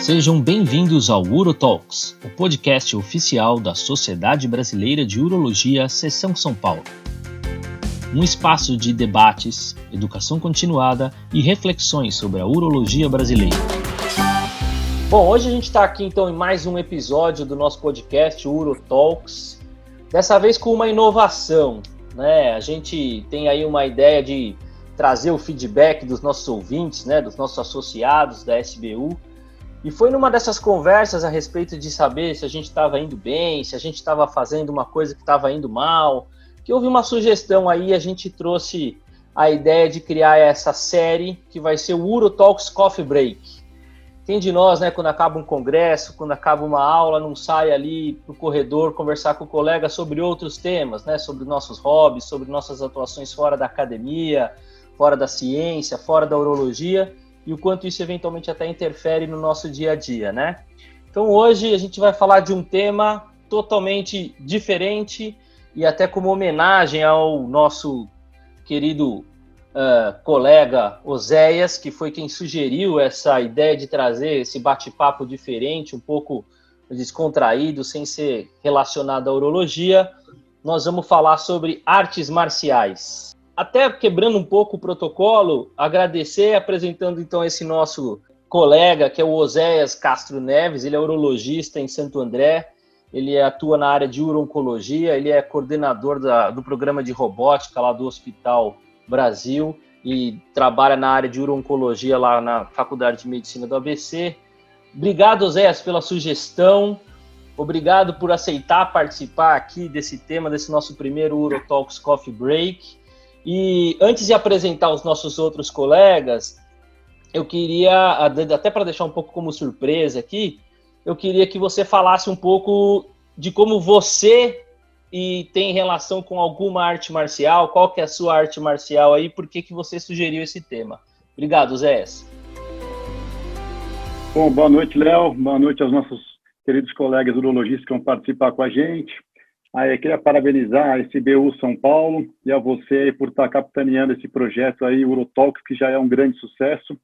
Sejam bem-vindos ao UroTalks, o podcast oficial da Sociedade Brasileira de Urologia, Seção São Paulo. Um espaço de debates, educação continuada e reflexões sobre a urologia brasileira. Bom, hoje a gente está aqui então em mais um episódio do nosso podcast UroTalks, dessa vez com uma inovação. Né? A gente tem aí uma ideia de trazer o feedback dos nossos ouvintes, né, dos nossos associados da SBU. E foi numa dessas conversas a respeito de saber se a gente estava indo bem, se a gente estava fazendo uma coisa que estava indo mal, que houve uma sugestão aí, a gente trouxe a ideia de criar essa série que vai ser o Uro Talks Coffee Break. Quem de nós, né, quando acaba um congresso, quando acaba uma aula, não sai ali para o corredor conversar com o colega sobre outros temas, né, sobre nossos hobbies, sobre nossas atuações fora da academia, fora da ciência, fora da urologia e o quanto isso eventualmente até interfere no nosso dia a dia, né? Então hoje a gente vai falar de um tema totalmente diferente e até como homenagem ao nosso querido uh, colega Oséias, que foi quem sugeriu essa ideia de trazer esse bate-papo diferente, um pouco descontraído, sem ser relacionado à urologia. Nós vamos falar sobre artes marciais até quebrando um pouco o protocolo, agradecer apresentando então esse nosso colega, que é o Oséias Castro Neves, ele é urologista em Santo André, ele atua na área de urologia, ele é coordenador da, do programa de robótica lá do Hospital Brasil e trabalha na área de urologia lá na Faculdade de Medicina do ABC. Obrigado, Oséias, pela sugestão. Obrigado por aceitar participar aqui desse tema, desse nosso primeiro UroTalks Coffee Break. E antes de apresentar os nossos outros colegas, eu queria, até para deixar um pouco como surpresa aqui, eu queria que você falasse um pouco de como você e tem relação com alguma arte marcial, qual que é a sua arte marcial aí, por que, que você sugeriu esse tema. Obrigado, Zé. Bom, boa noite, Léo. Boa noite aos nossos queridos colegas urologistas que vão participar com a gente. Aí eu queria parabenizar a SBU São Paulo e a você por estar capitaneando esse projeto aí, Urotalks, que já é um grande sucesso.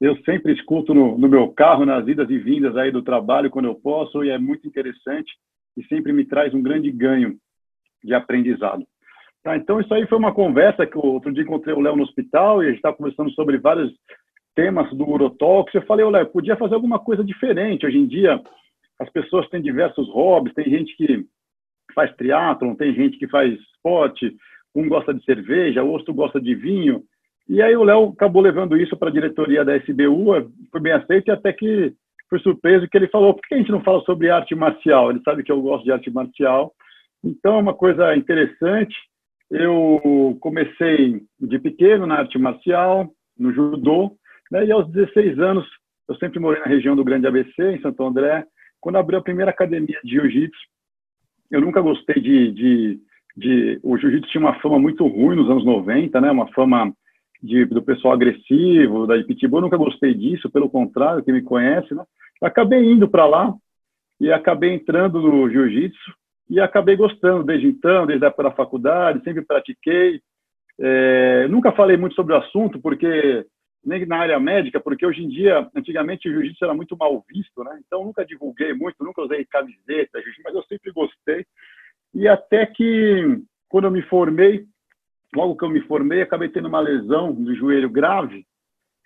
Eu sempre escuto no, no, meu carro, nas idas e vindas aí do trabalho, quando eu posso, e é muito interessante e sempre me traz um grande ganho de aprendizado. Tá, então, isso aí foi uma conversa que outro dia encontrei o Léo no hospital e a gente estava conversando sobre vários temas do Urotalks. Eu falei, Léo, podia fazer alguma coisa diferente. Hoje em dia, as pessoas têm diversos hobbies, tem gente que faz triatlon, tem gente que faz esporte, um gosta de cerveja, o outro gosta de vinho. E aí o Léo acabou levando isso para a diretoria da SBU, foi bem aceito e até que foi surpreso que ele falou, por que a gente não fala sobre arte marcial? Ele sabe que eu gosto de arte marcial. Então é uma coisa interessante. Eu comecei de pequeno na arte marcial, no judô, né? e aos 16 anos eu sempre morei na região do Grande ABC, em Santo André, quando abriu a primeira academia de jiu-jitsu, eu nunca gostei de, de, de o jiu-jitsu tinha uma fama muito ruim nos anos 90, né? Uma fama de, do pessoal agressivo, da Ipitibu, eu nunca gostei disso, pelo contrário, quem me conhece, né? Acabei indo para lá e acabei entrando no jiu-jitsu e acabei gostando desde então, desde a época da faculdade, sempre pratiquei. É, nunca falei muito sobre o assunto, porque nem na área médica, porque hoje em dia, antigamente o jiu-jitsu era muito mal visto, né? Então nunca divulguei muito, nunca usei camiseta, mas eu sempre gostei. E até que quando eu me formei, logo que eu me formei, acabei tendo uma lesão do joelho grave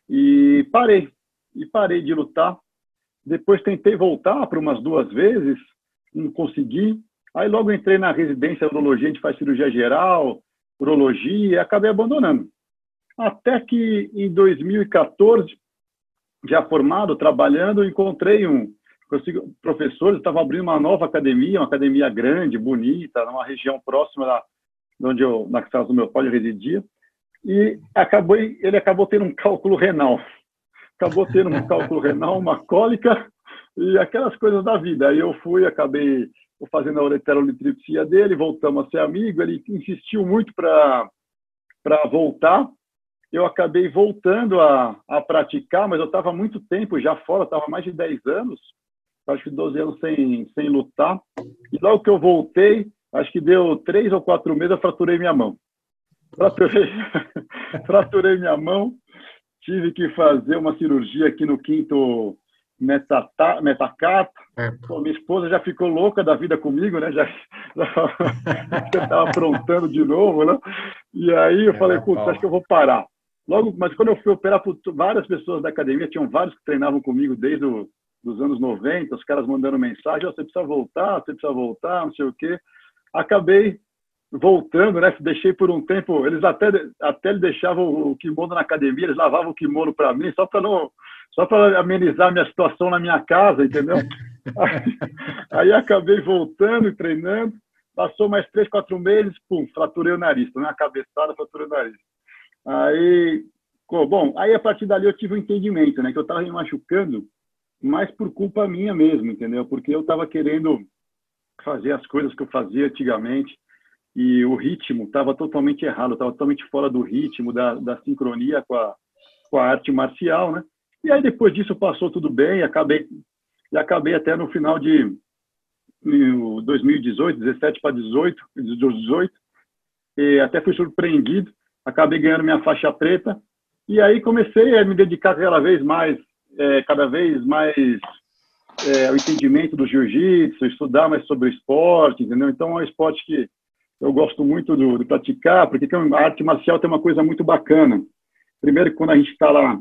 e parei. E parei de lutar. Depois tentei voltar para umas duas vezes, não consegui. Aí logo entrei na residência de urologia, a gente faz cirurgia geral, urologia, e acabei abandonando. Até que em 2014, já formado, trabalhando, encontrei um professor, estava abrindo uma nova academia, uma academia grande, bonita, numa região próxima da onde eu, na casa do meu pai, residia, e acabou, ele acabou tendo um cálculo renal. Acabou tendo um cálculo renal, uma cólica e aquelas coisas da vida. Aí eu fui, acabei fazendo a ureterolitripsia dele, voltamos a ser amigo, ele insistiu muito para voltar, eu acabei voltando a, a praticar, mas eu estava muito tempo já fora, estava mais de 10 anos, acho que 12 anos sem, sem lutar. E logo que eu voltei, acho que deu três ou quatro meses, eu fraturei minha mão. Fraturei, fraturei minha mão, tive que fazer uma cirurgia aqui no quinto, metata, metacata. É. Pô, minha esposa já ficou louca da vida comigo, né? Já, já estava aprontando de novo, né? E aí eu é, falei, putz, acho que eu vou parar. Logo, mas quando eu fui operar, várias pessoas da academia, tinham vários que treinavam comigo desde os anos 90, os caras mandando mensagem, oh, você precisa voltar, você precisa voltar, não sei o quê. Acabei voltando, né? Deixei por um tempo, eles até até deixavam o kimono na academia, eles lavavam o kimono para mim, só para não só para amenizar minha situação na minha casa, entendeu? aí, aí, acabei voltando e treinando, passou mais três, quatro meses, pum, fraturei o nariz, tomei uma cabeçada, fraturei o nariz. Aí, bom, aí a partir dali eu tive um entendimento, né, que eu estava me machucando, mas por culpa minha mesmo, entendeu? Porque eu estava querendo fazer as coisas que eu fazia antigamente, e o ritmo estava totalmente errado, estava totalmente fora do ritmo, da, da sincronia com a, com a arte marcial, né? E aí depois disso passou tudo bem, acabei e acabei até no final de 2018, 17 para 18, 18, e até fui surpreendido, acabei ganhando minha faixa preta e aí comecei a me dedicar cada vez mais, é, cada vez mais é, ao entendimento do jiu-jitsu, estudar mais sobre o esporte, entendeu? Então é um esporte que eu gosto muito do, de praticar, porque a arte marcial tem uma coisa muito bacana. Primeiro, quando a gente está lá,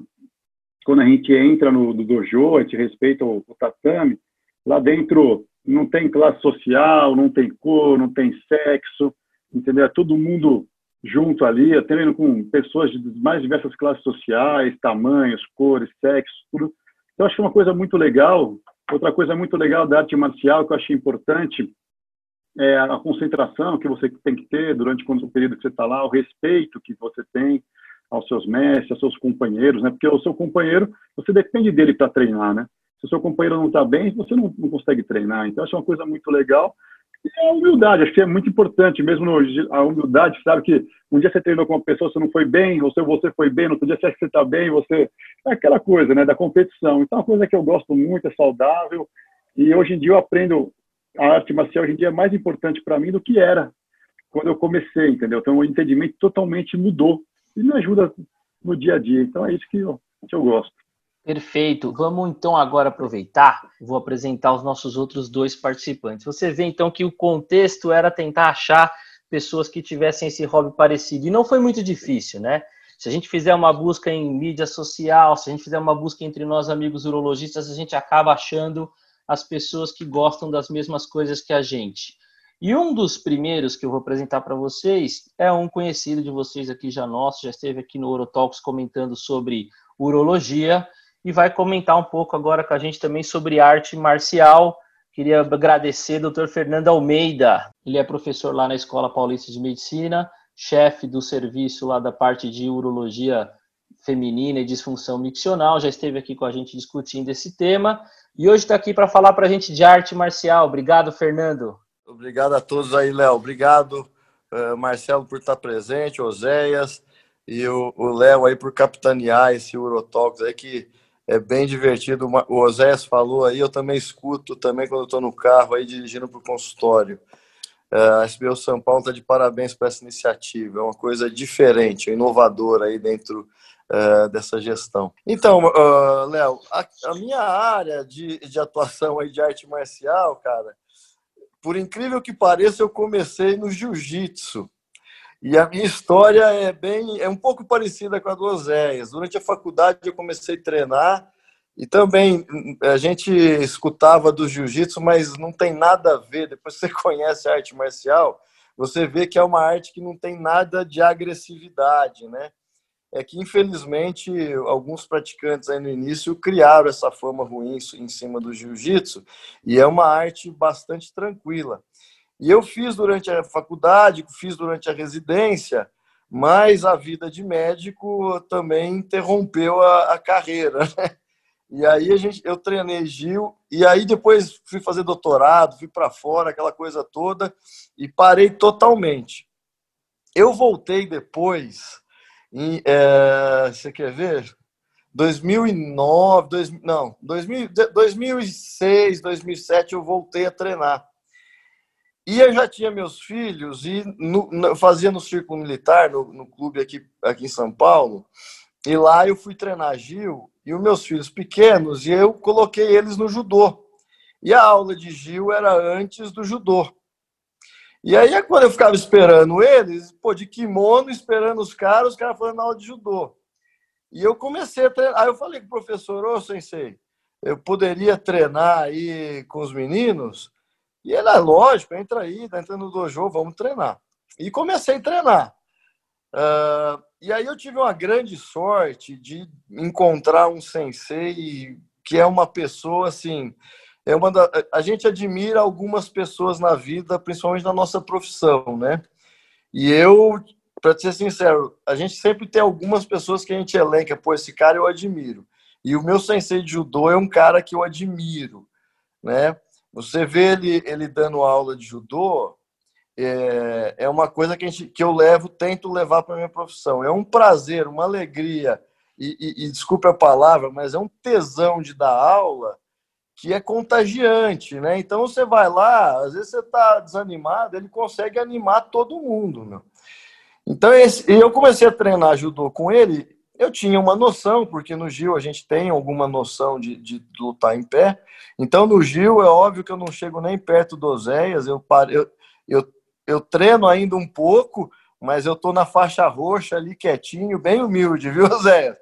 quando a gente entra no, no dojo, a gente respeita o, o, tatame, lá dentro não tem classe social, não tem cor, não tem sexo, entendeu? É todo mundo junto ali, treino com pessoas de mais diversas classes sociais, tamanhos, cores, sexo, tudo. Então, acho que é uma coisa muito legal. Outra coisa muito legal da arte marcial que eu achei importante é, a concentração que você tem que ter durante o período que você está lá, o respeito que você tem aos seus mestres, aos seus companheiros, né? Porque o seu companheiro, você depende dele para treinar, né? Se o seu companheiro não está bem, você não, não, consegue treinar. Então, acho uma coisa muito legal. E a humildade, acho que é muito importante, mesmo no, a humildade, sabe que um dia você treinou com uma pessoa, você não foi bem, ou se você foi bem, no outro dia você acha que você está bem, você... É aquela coisa, né, da competição. Então, é uma coisa que eu gosto muito, é saudável, e hoje em dia eu aprendo a arte marcial hoje em dia é mais importante para mim do que era quando eu comecei, entendeu? Então o entendimento totalmente mudou e me ajuda no dia a dia. Então é isso que eu, que eu gosto. Perfeito. Vamos então agora aproveitar. Vou apresentar os nossos outros dois participantes. Você vê então que o contexto era tentar achar pessoas que tivessem esse hobby parecido e não foi muito difícil, né? Se a gente fizer uma busca em mídia social, se a gente fizer uma busca entre nós amigos urologistas, a gente acaba achando as pessoas que gostam das mesmas coisas que a gente. E um dos primeiros que eu vou apresentar para vocês é um conhecido de vocês aqui já nosso, já esteve aqui no Orotalks comentando sobre urologia e vai comentar um pouco agora com a gente também sobre arte marcial. Queria agradecer ao Dr. Fernando Almeida. Ele é professor lá na Escola Paulista de Medicina, chefe do serviço lá da parte de urologia feminina e disfunção miccional, já esteve aqui com a gente discutindo esse tema e hoje está aqui para falar para a gente de arte marcial. Obrigado, Fernando. Obrigado a todos aí, Léo. Obrigado, uh, Marcelo, por estar presente, Oséias e o Léo aí por capitanear esse Eurotalks aí que é bem divertido. O Oséias falou aí, eu também escuto também quando estou no carro aí dirigindo para o consultório. Uh, a SBU São Paulo está de parabéns para essa iniciativa. É uma coisa diferente, inovadora aí dentro uh, dessa gestão. Então, uh, Léo, a, a, minha área de, de atuação aí de arte marcial, cara, por incrível que pareça, eu comecei no jiu-jitsu. E a minha história é bem, é um pouco parecida com a do Oséias. Durante a faculdade eu comecei a treinar e também a gente escutava do jiu-jitsu, mas não tem nada a ver. Depois você conhece a arte marcial, você vê que é uma arte que não tem nada de agressividade, né? é que, infelizmente, alguns praticantes aí no início criaram essa fama ruim em cima do jiu-jitsu, e é uma arte bastante tranquila. E eu fiz durante a faculdade, fiz durante a residência, mas a vida de médico também interrompeu a, a carreira, né? E aí a gente, eu treinei Gil, e aí depois fui fazer doutorado, fui para fora, aquela coisa toda, e parei totalmente. Eu voltei depois em, é, você quer ver? 2009, dois, não, 2000, 2006, 2007 eu voltei a treinar. E eu já tinha meus filhos e no, no, fazia no Círculo Militar, no, no, clube aqui, aqui em São Paulo. E lá eu fui treinar Gil e os meus filhos pequenos, e eu coloquei eles no judô. E a aula de Gil era antes do judô. E aí, quando eu ficava esperando eles, pô, de kimono, esperando os caras, os caras falando aula de judô. E eu comecei a treinar. Aí eu falei com o professor, ô, sensei, eu poderia treinar aí com os meninos? E ele, é lógico, entra aí, tá entrando no dojo, vamos treinar. E comecei a treinar. Uh, e aí eu tive uma grande sorte de encontrar um sensei que é uma pessoa assim. É uma da, a gente admira algumas pessoas na vida, principalmente na nossa profissão, né? E eu, para ser sincero, a gente sempre tem algumas pessoas que a gente elenca, pô, esse cara eu admiro. E o meu sensei de judô é um cara que eu admiro, né? Você vê ele, ele dando aula de judô, é, é uma coisa que, gente, que eu levo, tento levar para minha profissão. É um prazer, uma alegria, e, e, e desculpe a palavra, mas é um tesão de dar aula que é contagiante, né? Então você vai lá, às vezes você está desanimado, ele consegue animar todo mundo, meu. Então esse, eu comecei a treinar judô com ele, eu tinha uma noção, porque no Gil a gente tem alguma noção de, de lutar em pé. Então no Gil é óbvio que eu não chego nem perto do Oséias, eu, eu, eu eu treino ainda um pouco, mas eu tô na faixa roxa ali quietinho, bem humilde, viu, Zé?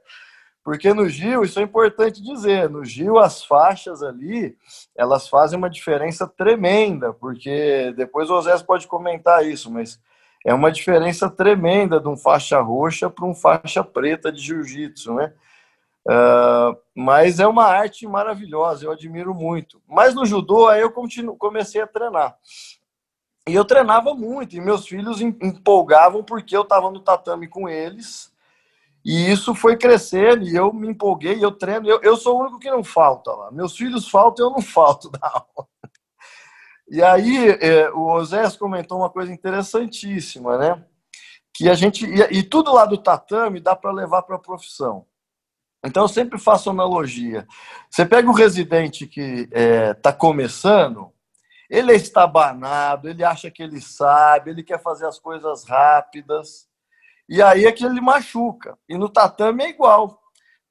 Porque no Gil, isso é importante dizer, no Gil as faixas ali, elas fazem uma diferença tremenda, porque depois o Zé pode comentar isso, mas é uma diferença tremenda de um faixa roxa para um faixa preta de jiu-jitsu, né? Uh, mas é uma arte maravilhosa, eu admiro muito. Mas no judô, aí eu continuo, comecei a treinar. E eu treinava muito, e meus filhos empolgavam porque eu estava no tatame com eles. E isso foi crescendo, e eu me empolguei, eu treino. Eu, eu sou o único que não falta lá. Meus filhos faltam, eu não falto da aula. E aí, é, o Osés comentou uma coisa interessantíssima, né? Que a gente. E, e tudo lá do tatame dá para levar para a profissão. Então, eu sempre faço analogia. Você pega o residente que está é, tá começando, ele é estabanado, ele acha que ele sabe, ele quer fazer as coisas rápidas. E aí é que ele machuca. E no tatame é igual.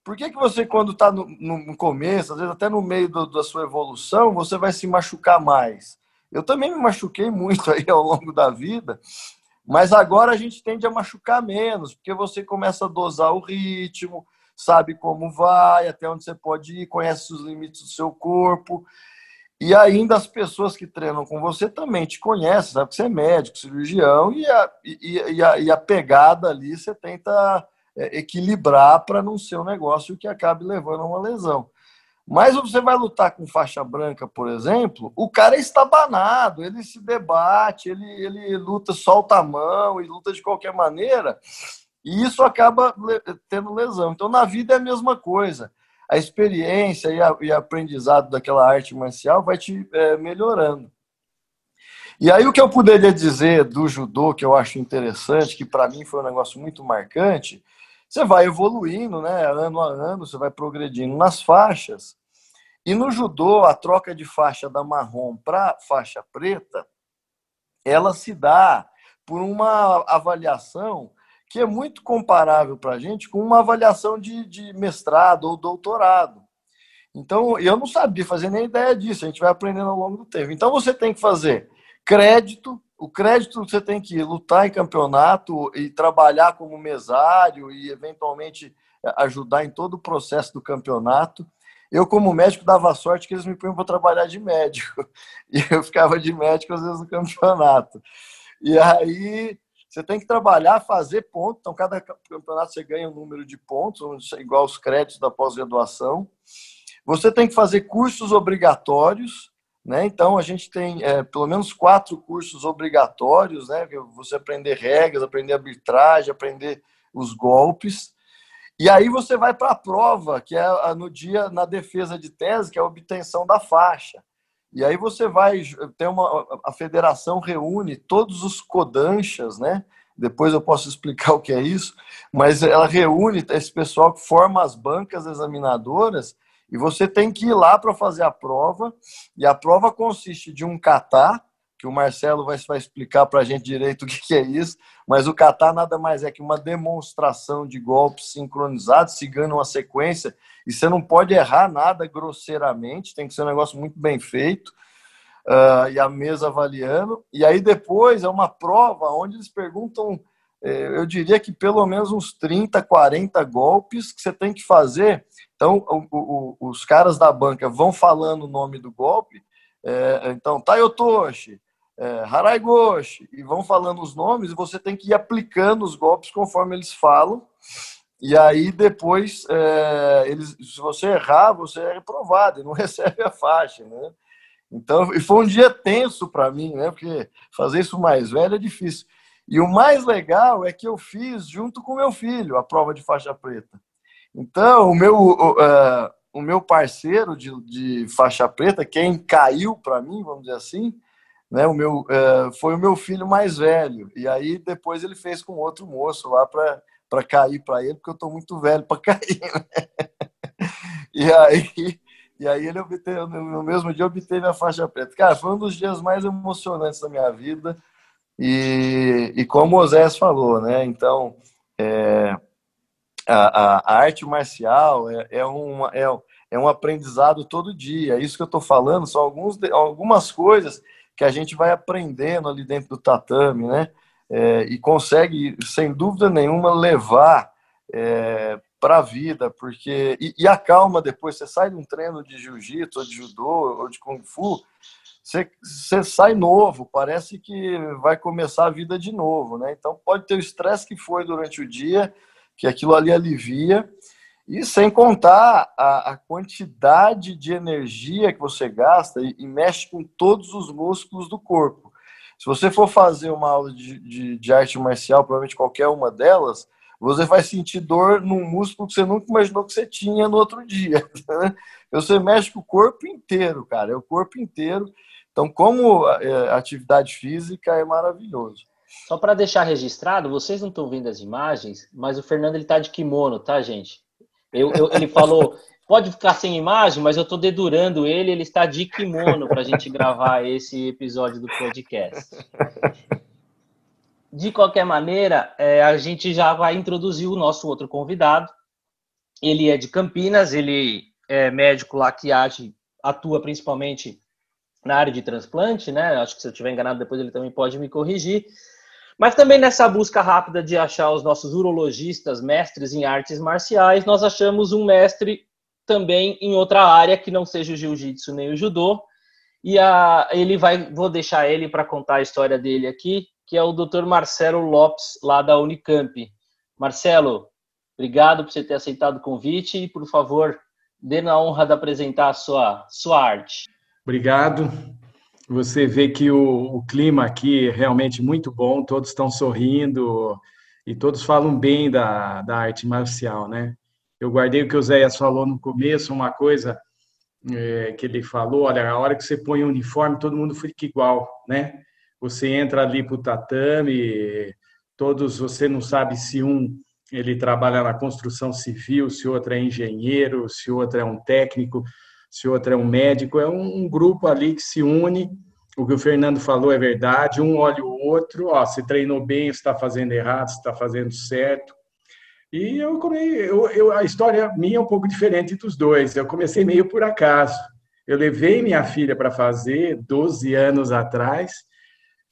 Por que, que você, quando está no, no, começo, às vezes até no meio do, da sua evolução, você vai se machucar mais? Eu também me machuquei muito aí ao longo da vida, mas agora a gente tende a machucar menos, porque você começa a dosar o ritmo, sabe como vai, até onde você pode ir, conhece os limites do seu corpo. E ainda as pessoas que treinam com você também te conhecem, sabe que você é médico, cirurgião, e a, e, e a, e a pegada ali você tenta é, equilibrar para não ser um negócio que acabe levando a uma lesão. Mas você vai lutar com faixa branca, por exemplo, o cara é estabanado, ele se debate, ele, ele luta, solta a mão e luta de qualquer maneira, e isso acaba tendo lesão. Então, na vida é a mesma coisa a experiência e, a, e aprendizado daquela arte marcial vai te é, melhorando. E aí o que eu poderia dizer do judô, que eu acho interessante, que para mim foi um negócio muito marcante, você vai evoluindo, né, ano a ano, você vai progredindo nas faixas. E no judô, a troca de faixa da marrom para faixa preta, ela se dá por uma avaliação que é muito comparável para a gente com uma avaliação de, de mestrado ou doutorado. Então, eu não sabia fazer nem ideia disso, a gente vai aprendendo ao longo do tempo. Então, você tem que fazer crédito, o crédito você tem que lutar em campeonato e trabalhar como mesário e, eventualmente, ajudar em todo o processo do campeonato. Eu, como médico, dava sorte que eles me punham para trabalhar de médico. E eu ficava de médico, às vezes, no campeonato. E aí, você tem que trabalhar, fazer pontos. Então, cada campeonato você ganha um número de pontos, igual os créditos da pós-graduação. Você tem que fazer cursos obrigatórios. Né? Então, a gente tem é, pelo menos quatro cursos obrigatórios, né? Você aprender regras, aprender arbitragem, aprender os golpes. E aí você vai para a prova, que é no dia na defesa de tese, que é a obtenção da faixa. E aí você vai ter uma a federação reúne todos os codanchas, né? Depois eu posso explicar o que é isso, mas ela reúne esse pessoal que forma as bancas examinadoras e você tem que ir lá para fazer a prova. E a prova consiste de um kata, que o Marcelo vai, vai explicar para a gente direito o que, que, é isso, mas o kata nada mais é que uma demonstração de golpes sincronizados, seguindo uma sequência, e você não pode errar nada grosseiramente, tem que ser um negócio muito bem feito, uh, e a mesa avaliando, e aí depois é uma prova onde eles perguntam, eh, eu diria que pelo menos uns 30, 40 golpes que você tem que fazer, então o, o, os caras da banca vão falando o nome do golpe, é, então, Tayotoshi, é, Haraigoshi, e vão falando os nomes, e você tem que ir aplicando os golpes conforme eles falam. E aí depois, é, eles, se você errar, você é reprovado e não recebe a faixa, né? Então, e foi um dia tenso para mim, né? Porque fazer isso mais velho é difícil. E o mais legal é que eu fiz junto com meu filho a prova de faixa preta. Então, o meu, uh, o meu parceiro de, de faixa preta, quem caiu para mim, vamos dizer assim, né, o meu, uh, foi o meu filho mais velho. E aí depois ele fez com outro moço lá para cair para ele, porque eu estou muito velho para cair. Né? E aí, e aí ele obteve, no mesmo dia obteve a faixa preta. Cara, foi um dos dias mais emocionantes da minha vida. E, e como o Osés falou, né? Então, é, a, a, arte marcial é, é, uma, é, é um aprendizado todo dia. Isso que eu estou falando são alguns, algumas coisas que a gente vai aprendendo ali dentro do tatame, né? É, e consegue, sem dúvida nenhuma, levar é, para a vida, porque e, e acalma depois. Você sai de um treino de jiu-jitsu, ou de judô, ou de kung fu, você, você sai novo, parece que vai começar a vida de novo, né? Então pode ter o estresse que foi durante o dia, que aquilo ali alivia, e sem contar a, a quantidade de energia que você gasta e, e, mexe com todos os músculos do corpo. Se você for fazer uma aula de, de, de arte marcial, provavelmente qualquer uma delas, você vai sentir dor num músculo que você nunca imaginou que você tinha no outro dia. Né? Você mexe com o corpo inteiro, cara, é o corpo inteiro. Então, como é, atividade física é maravilhoso. Só para deixar registrado, vocês não estão vendo as imagens, mas o Fernando ele tá de kimono, tá, gente? Eu, eu, ele falou, pode ficar sem imagem, mas eu estou dedurando ele, ele está de kimono para a gente gravar esse episódio do podcast. De qualquer maneira, é, a gente já vai introduzir o nosso outro convidado. Ele é de Campinas, ele é médico lá que age, atua principalmente na área de transplante, né? Acho que se eu estiver enganado, depois ele também pode me corrigir. Mas também nessa busca rápida de achar os nossos urologistas, mestres em artes marciais, nós achamos um mestre também em outra área que não seja o jiu-jitsu nem o judô. E a, ele vai, vou deixar ele para contar a história dele aqui, que é o Dr. Marcelo Lopes, lá da Unicamp. Marcelo, obrigado por você ter aceitado o convite e, por favor, dê na honra de apresentar a sua, sua arte. Obrigado. Você vê que o, o, clima aqui é realmente muito bom, todos estão sorrindo e todos falam bem da, da arte marcial, né? Eu guardei o que o Zéias falou no começo, uma coisa é, que ele falou, olha, a hora que você põe o uniforme, todo mundo fica igual, né? Você entra ali para o tatame, todos, você não sabe se um ele trabalha na construção civil, se outro é engenheiro, se outro é um técnico, se outro é um médico, é um, grupo ali que se une. O que o Fernando falou é verdade, um olha o outro, ó, se treinou bem, está fazendo errado, está fazendo certo. E eu, eu, eu, a história minha é um pouco diferente dos dois. Eu comecei meio por acaso. Eu levei minha filha para fazer 12 anos atrás,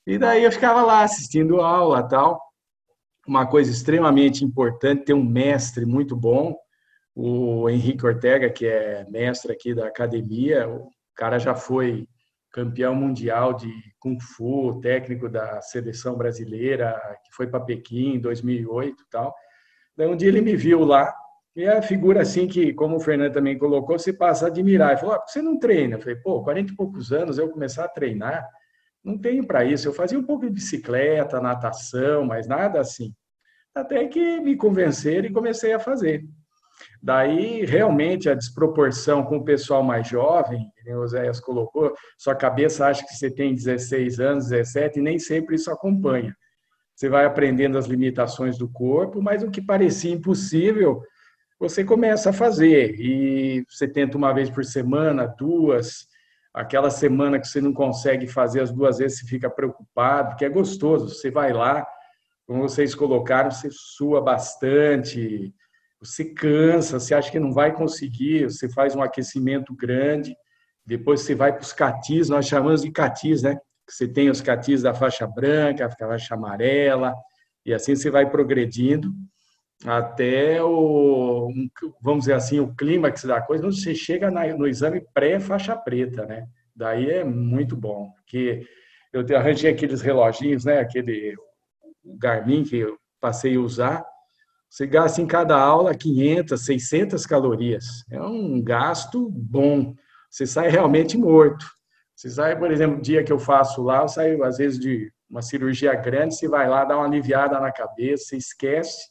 e daí eu ficava lá assistindo aula tal. Uma coisa extremamente importante, ter um mestre muito bom, o Henrique Ortega, que é mestre aqui da academia, o cara já foi campeão mundial de Kung Fu, técnico da seleção brasileira, que foi para Pequim em 2008 e tal. Daí um dia ele me viu lá, e a figura assim que, como o Fernando também colocou, se passa a admirar. Ele falou, ah, por que você não treina? Eu falei, pô, 40 e poucos anos eu começar a treinar, não tenho para isso. Eu fazia um pouco de bicicleta, natação, mas nada assim. Até que me convenceram e comecei a fazer. Daí, realmente, a desproporção com o pessoal mais jovem, que o Zéias colocou, sua cabeça acha que você tem 16 anos, 17, e nem sempre isso acompanha. Você vai aprendendo as limitações do corpo, mas o que parecia impossível, você começa a fazer. E você tenta uma vez por semana, duas, aquela semana que você não consegue fazer as duas vezes, você fica preocupado, porque é gostoso. Você vai lá, como vocês colocaram, você sua bastante, você cansa, você acha que não vai conseguir, você faz um aquecimento grande, depois você vai para os catis, nós chamamos de catis, né? Você tem os catis da faixa branca, a faixa amarela, e assim você vai progredindo até o, vamos dizer assim, o clímax da coisa, quando você chega no exame pré-faixa preta, né? Daí é muito bom, porque eu arranjei aqueles reloginhos, né? Aquele Garmin que eu passei a usar, você gasta em cada aula 500, 600 calorias. É um gasto bom. Você sai realmente morto. Você sai, por exemplo, dia que eu faço lá, eu saio às vezes de uma cirurgia grande, você vai lá, dá uma aliviada na cabeça, você esquece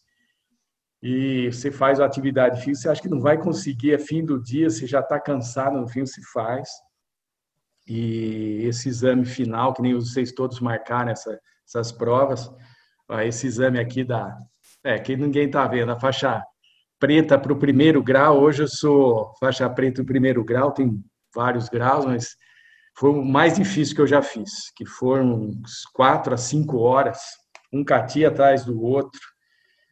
e você faz a atividade física, você acha que não vai conseguir, é fim do dia, você já está cansado, no fim se faz. E esse exame final, que nem vocês todos marcaram essa, essas provas, esse exame aqui da é, que ninguém está vendo, a faixa preta para o primeiro grau, hoje eu sou faixa preta do primeiro grau, tem vários graus, mas foi o mais difícil que eu já fiz, que foram quatro a cinco horas, um cati atrás do outro.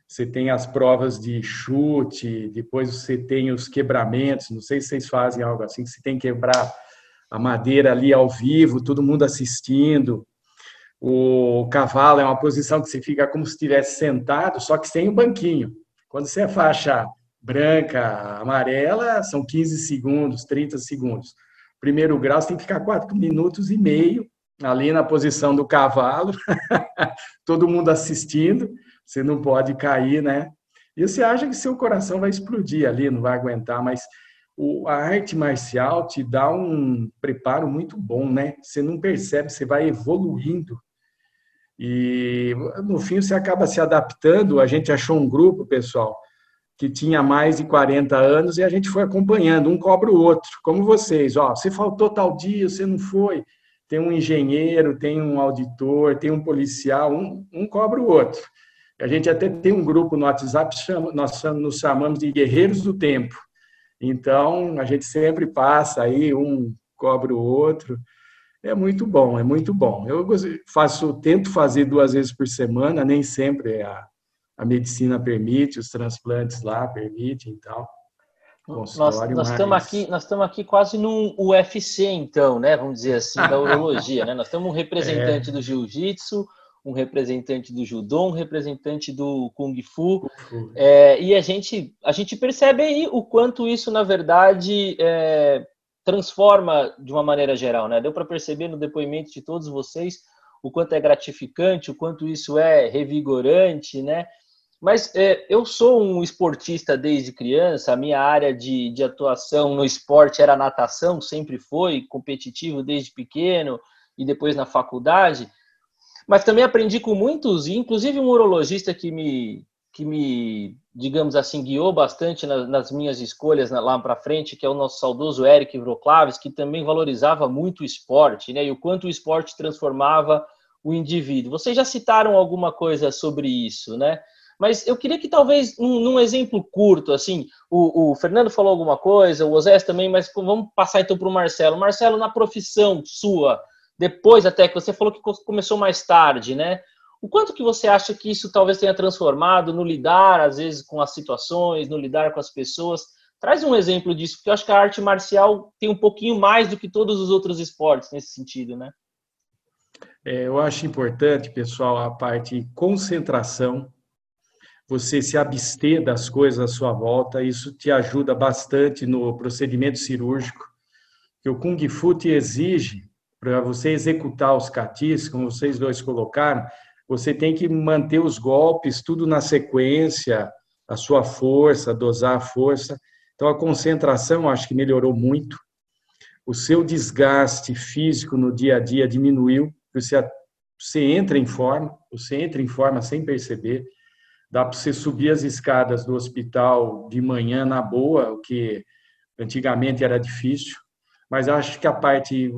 Você tem as provas de chute, depois você tem os quebramentos, não sei se vocês fazem algo assim, você tem que quebrar a madeira ali ao vivo, todo mundo assistindo. O cavalo é uma posição que você fica como se estivesse sentado, só que sem o banquinho. Quando você é faixa branca, amarela, são 15 segundos, 30 segundos. Primeiro grau, você tem que ficar 4 minutos e meio ali na posição do cavalo, todo mundo assistindo, você não pode cair, né? E você acha que seu coração vai explodir ali, não vai aguentar, mas a arte marcial te dá um preparo muito bom, né? Você não percebe, você vai evoluindo e no fim você acaba se adaptando. A gente achou um grupo, pessoal, que tinha mais de 40 anos e a gente foi acompanhando, um cobra o outro, como vocês. Ó, você faltou tal dia, você não foi. Tem um engenheiro, tem um auditor, tem um policial, um, um cobra o outro. A gente até tem um grupo no WhatsApp, chama, nós nos chamamos de Guerreiros do Tempo. Então, a gente sempre passa aí, um cobra o outro é muito bom, é muito bom. Eu faço, tento fazer duas vezes por semana, nem sempre a, a medicina permite, os transplantes lá permitem e tal. Nós, nós estamos aqui, nós estamos aqui quase num UFC, então, né? Vamos dizer assim, da urologia, né? Nós temos um representante é. do jiu-jitsu, um representante do judô, um representante do kung fu, é, e a gente a gente percebe aí o quanto isso na verdade é, transforma de uma maneira geral, né? Deu para perceber no depoimento de todos vocês o quanto é gratificante, o quanto isso é revigorante, né? Mas é, eu sou um esportista desde criança, a minha área de, de atuação no esporte era natação, sempre foi competitivo desde pequeno e depois na faculdade. Mas também aprendi com muitos, inclusive um urologista que me, que me, digamos assim, guiou bastante nas, nas minhas escolhas lá para frente, que é o nosso saudoso Eric Vroclaves, que também valorizava muito o esporte, né? E o quanto o esporte transformava o indivíduo. Vocês já citaram alguma coisa sobre isso, né? Mas eu queria que talvez, num, num exemplo curto, assim, o, o, Fernando falou alguma coisa, o Osés também, mas vamos passar então para o Marcelo. Marcelo, na profissão sua, depois até que você falou que começou mais tarde, né? O quanto que você acha que isso talvez tenha transformado no lidar, às vezes, com as situações, no lidar com as pessoas? Traz um exemplo disso, porque eu acho que a arte marcial tem um pouquinho mais do que todos os outros esportes nesse sentido, né? É, eu acho importante, pessoal, a parte concentração, você se abster das coisas à sua volta, isso te ajuda bastante no procedimento cirúrgico, que o Kung Fu te exige, para você executar os catis, como vocês dois colocaram, você tem que manter os golpes tudo na sequência, a sua força, dosar a força. Então, a concentração acho que melhorou muito. O seu desgaste físico no dia a dia diminuiu. Você, você entra em forma, você entra em forma sem perceber. Dá para você subir as escadas do hospital de manhã na boa, o que antigamente era difícil. Mas acho que a parte,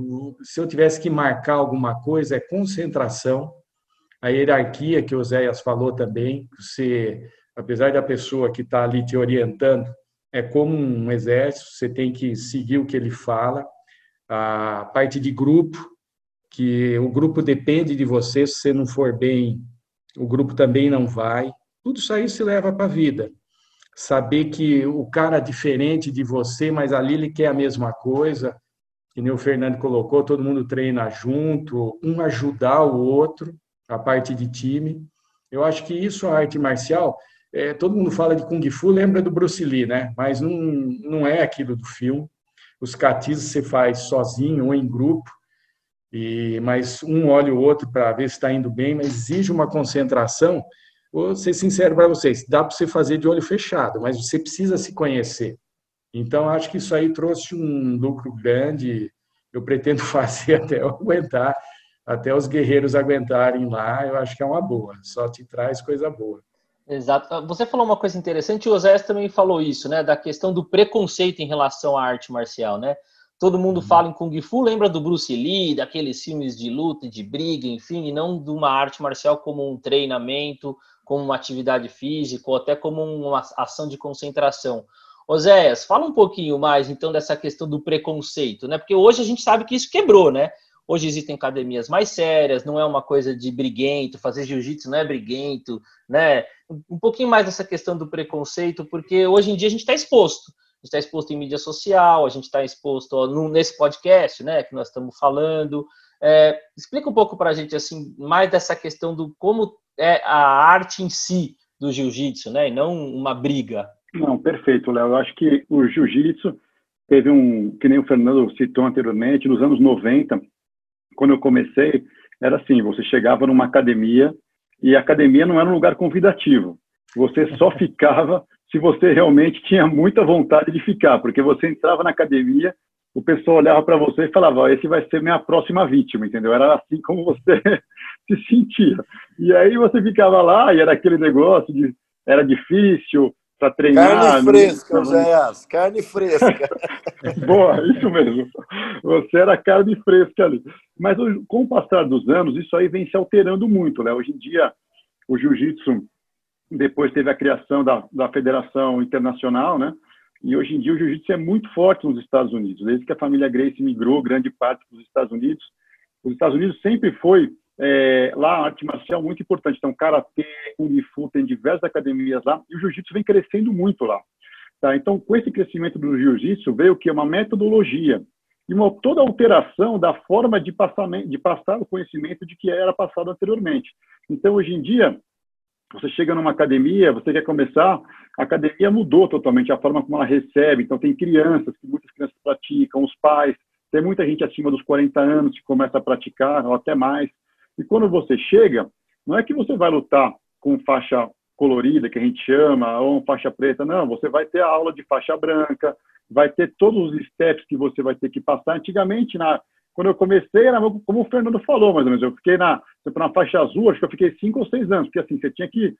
se eu tivesse que marcar alguma coisa, é concentração a hierarquia que o Zéias falou também, você, apesar da pessoa que está ali te orientando, é como um exército, você tem que seguir o que ele fala. a parte de grupo, que o grupo depende de você, se você não for bem, o grupo também não vai. Tudo isso aí se leva para a vida. Saber que o cara é diferente de você, mas ali ele quer a mesma coisa, que nem o Fernando colocou, todo mundo treina junto, um ajudar o outro, a parte de time. Eu acho que isso, a arte marcial, é, todo mundo fala de Kung Fu, lembra do Bruce Lee, né? Mas não, não é aquilo do filme. Os catis você faz sozinho ou em grupo, e mas um olha o outro para ver se está indo bem, mas exige uma concentração. Vou ser sincero para vocês, dá para você fazer de olho fechado, mas você precisa se conhecer. Então, acho que isso aí trouxe um lucro grande. Eu pretendo fazer até eu aguentar, até os guerreiros aguentarem lá. Eu acho que é uma boa, só te traz coisa boa. Exato. Você falou uma coisa interessante, o Osés também falou isso, né? Da questão do preconceito em relação à arte marcial, né? Todo mundo uhum. fala em Kung Fu, lembra do Bruce Lee, daqueles filmes de luta, de briga, enfim, e não de uma arte marcial como um treinamento, como uma atividade física, ou até como uma ação de concentração. Oséias, fala um pouquinho mais então dessa questão do preconceito, né? Porque hoje a gente sabe que isso quebrou, né? Hoje existem academias mais sérias, não é uma coisa de briguento, fazer jiu-jitsu não é briguento, né? Um pouquinho mais dessa questão do preconceito, porque hoje em dia a gente está exposto. A gente está exposto em mídia social, a gente está exposto ó, nesse podcast, né, que nós estamos falando. É, explica um pouco para a gente assim mais dessa questão do como é a arte em si do jiu-jitsu, né, e não uma briga. Não, perfeito, Léo. Eu acho que o jiu-jitsu teve um, que nem o Fernando citou anteriormente, nos anos 90, quando eu comecei, era assim: você chegava numa academia e a academia não era um lugar convidativo. Você só ficava se você realmente tinha muita vontade de ficar, porque você entrava na academia, o pessoal olhava para você e falava: esse vai ser minha próxima vítima, entendeu? Era assim como você se sentia. E aí você ficava lá e era aquele negócio de era difícil, para treinar. Carne fresca, Zéas, carne fresca. Boa, isso mesmo. Você era carne fresca ali. Mas com o passar dos anos, isso aí vem se alterando muito, né? Hoje em dia, o jiu-jitsu, depois teve a criação da, da Federação Internacional, né? E hoje em dia o jiu-jitsu é muito forte nos Estados Unidos. Desde que a família Grace migrou grande parte para os Estados Unidos, os Estados Unidos sempre foi é, lá arte marcial é muito importante. Então, karatê, kung fu, tem diversas academias lá e o jiu-jitsu vem crescendo muito lá. Tá? Então, com esse crescimento do jiu-jitsu veio que uma metodologia e uma toda alteração da forma de passar, de passar o conhecimento de que era passado anteriormente. Então, hoje em dia, você chega numa academia, você quer começar, a academia mudou totalmente a forma como ela recebe. Então, tem crianças, que muitas crianças praticam, os pais, tem muita gente acima dos 40 anos que começa a praticar, ou até mais. E quando você chega, não é que você vai lutar com faixa colorida, que a gente chama, ou faixa preta, não. Você vai ter a aula de faixa branca, vai ter todos os steps que você vai ter que passar. Antigamente, na, quando eu comecei, era como o Fernando falou, mais ou menos. Eu fiquei na, na faixa azul, acho que eu fiquei cinco ou seis anos, porque assim, você tinha que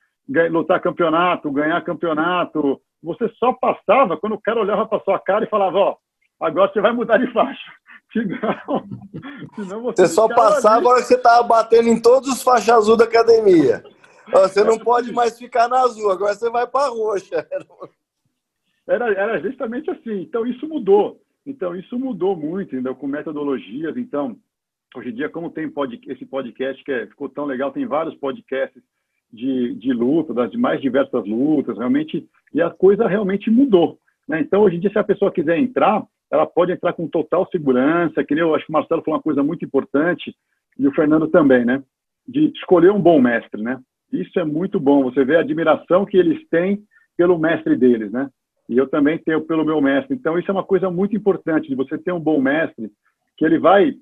lutar campeonato, ganhar campeonato. Você só passava quando o cara olhava para sua cara e falava: Ó, agora você vai mudar de faixa. Senão, senão você, você só passava ali. a hora que você estava batendo em todos os faixas azul da academia. Você não pode mais ficar na azul, agora você vai para a roxa. Era, era justamente assim. Então, isso mudou. Então, isso mudou muito, entendeu? com metodologias. Então, hoje em dia, como tem pod, esse podcast que é, ficou tão legal, tem vários podcasts de, de luta, das mais diversas lutas, realmente, e a coisa realmente mudou. Né? Então, hoje em dia, se a pessoa quiser entrar, ela pode entrar com total segurança, que eu acho que o Marcelo falou uma coisa muito importante, e o Fernando também, né? De escolher um bom mestre, né? Isso é muito bom, você vê a admiração que eles têm pelo mestre deles, né? E eu também tenho pelo meu mestre. Então, isso é uma coisa muito importante, de você ter um bom mestre, que ele vai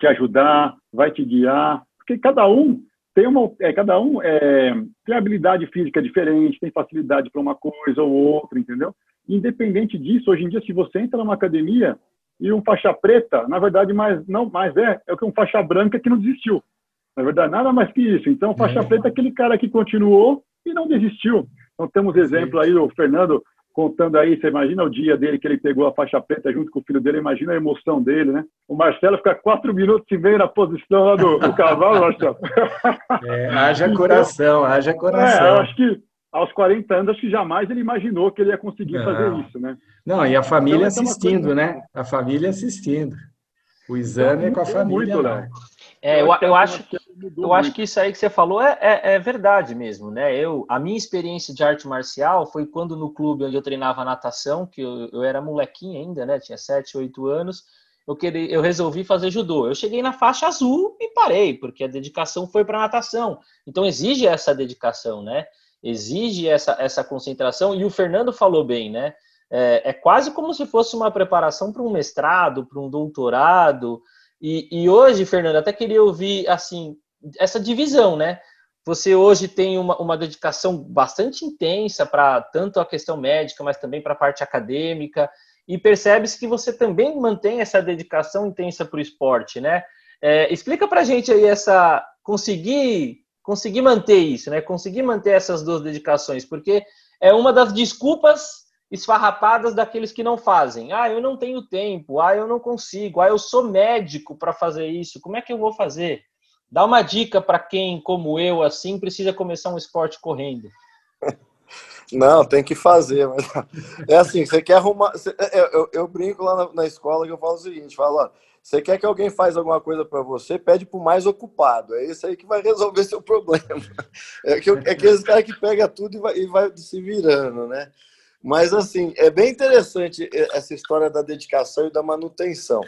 te ajudar, vai te guiar, porque cada um tem uma, é, cada um é, tem habilidade física diferente, tem facilidade para uma coisa ou outra, entendeu? Independente disso, hoje em dia, se você entra numa academia e um faixa preta, na verdade, mais, não mais é, é o que um faixa branca que não desistiu. Na verdade, nada mais que isso. Então, faixa é. preta é aquele cara que continuou e não desistiu. Então, temos exemplo aí, o Fernando contando aí, você imagina o dia dele que ele pegou a faixa preta junto com o filho dele, imagina a emoção dele, né? O Marcelo fica quatro minutos e meio na posição lá do, do cavalo, Marcelo. É, haja então, coração, haja coração. É, eu acho que aos 40 anos, acho que jamais ele imaginou que ele ia conseguir não. fazer isso, né? Não, e a família então, assistindo, coisa... né? A família assistindo. O exame então, é com a família. Muito, né? É, eu, eu, acho, eu acho que isso aí que você falou é, é, é, verdade mesmo, né? Eu, a minha experiência de arte marcial foi quando no clube onde eu treinava natação, que eu, eu era molequinho ainda, né? Tinha 7, 8 anos, eu, queria, eu resolvi fazer judô. Eu cheguei na faixa azul e parei, porque a dedicação foi para natação. Então exige essa dedicação, né? Exige essa, essa concentração, e o Fernando falou bem, né? É, é quase como se fosse uma preparação para um mestrado, para um doutorado. E, e hoje, Fernando, até queria ouvir assim essa divisão, né? Você hoje tem uma, uma dedicação bastante intensa para tanto a questão médica, mas também para a parte acadêmica, e percebe-se que você também mantém essa dedicação intensa para o esporte, né? É, explica para a gente aí essa conseguir conseguir manter isso, né? Conseguir manter essas duas dedicações, porque é uma das desculpas esfarrapadas daqueles que não fazem. Ah, eu não tenho tempo. Ah, eu não consigo. Ah, eu sou médico para fazer isso. Como é que eu vou fazer? Dá uma dica para quem, como eu, assim, precisa começar um esporte correndo. Não, tem que fazer. Mas... É assim, você quer arrumar. É, eu, eu, eu brinco lá na, na, escola que eu falo o seguinte: falo, ó, você quer que alguém faz alguma coisa para você, pede para o mais ocupado. É isso aí que vai resolver seu problema. É, que, é aqueles caras que pega tudo e vai, e vai se virando, né? Mas, assim, é bem interessante essa história da dedicação e da manutenção.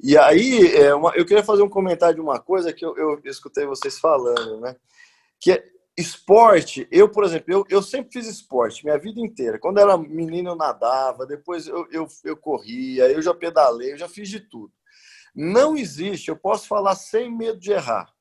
E aí, é uma, eu queria fazer um comentário de uma coisa que eu, eu escutei vocês falando, né? Que é, esporte, eu, por exemplo, eu, eu sempre fiz esporte, minha vida inteira. Quando era menino, eu nadava, depois eu, eu, eu corria, eu já pedalei, eu já fiz de tudo. Não existe, eu posso falar sem medo de errar,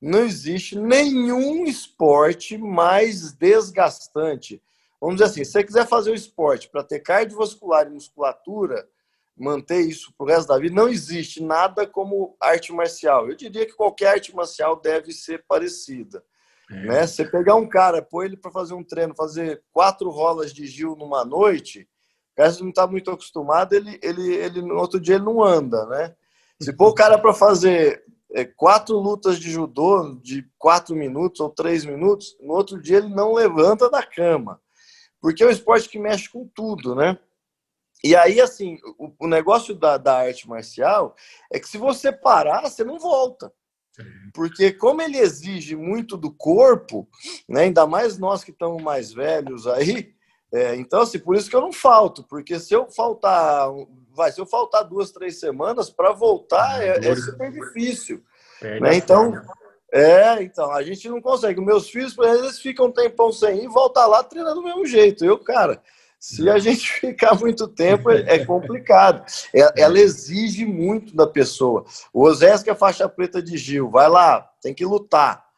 não existe nenhum esporte mais desgastante. Vamos dizer assim, se você quiser fazer o esporte para ter cardiovascular e musculatura, manter isso pro resto da vida, não existe nada como arte marcial. Eu diria que qualquer arte marcial deve ser parecida. É. Né? Você pegar um cara, pôr ele para fazer um treino, fazer quatro rolas de Gil numa noite, o cara não está muito acostumado, ele, ele, ele no outro dia ele não anda, né? Se pôr o cara para fazer é, quatro lutas de judô de quatro minutos ou três minutos, no outro dia ele não levanta da cama. Porque é um esporte que mexe com tudo, né? E aí, assim, o, o negócio da, da arte marcial é que se você parar, você não volta. Porque como ele exige muito do corpo, né, ainda mais nós que estamos mais velhos aí, é, então assim, por isso que eu não falto, porque se eu faltar, vai, se eu faltar duas, três semanas para voltar é, é, super difícil. Né? Então, é, então, a gente não consegue. Meus filhos, por exemplo, eles ficam um tempão sem ir e voltar lá treinando do mesmo jeito. Eu, cara, se a gente ficar muito tempo, é, é complicado. É, ela exige muito da pessoa. O Osés, que é faixa preta de Gil, vai lá, tem que lutar.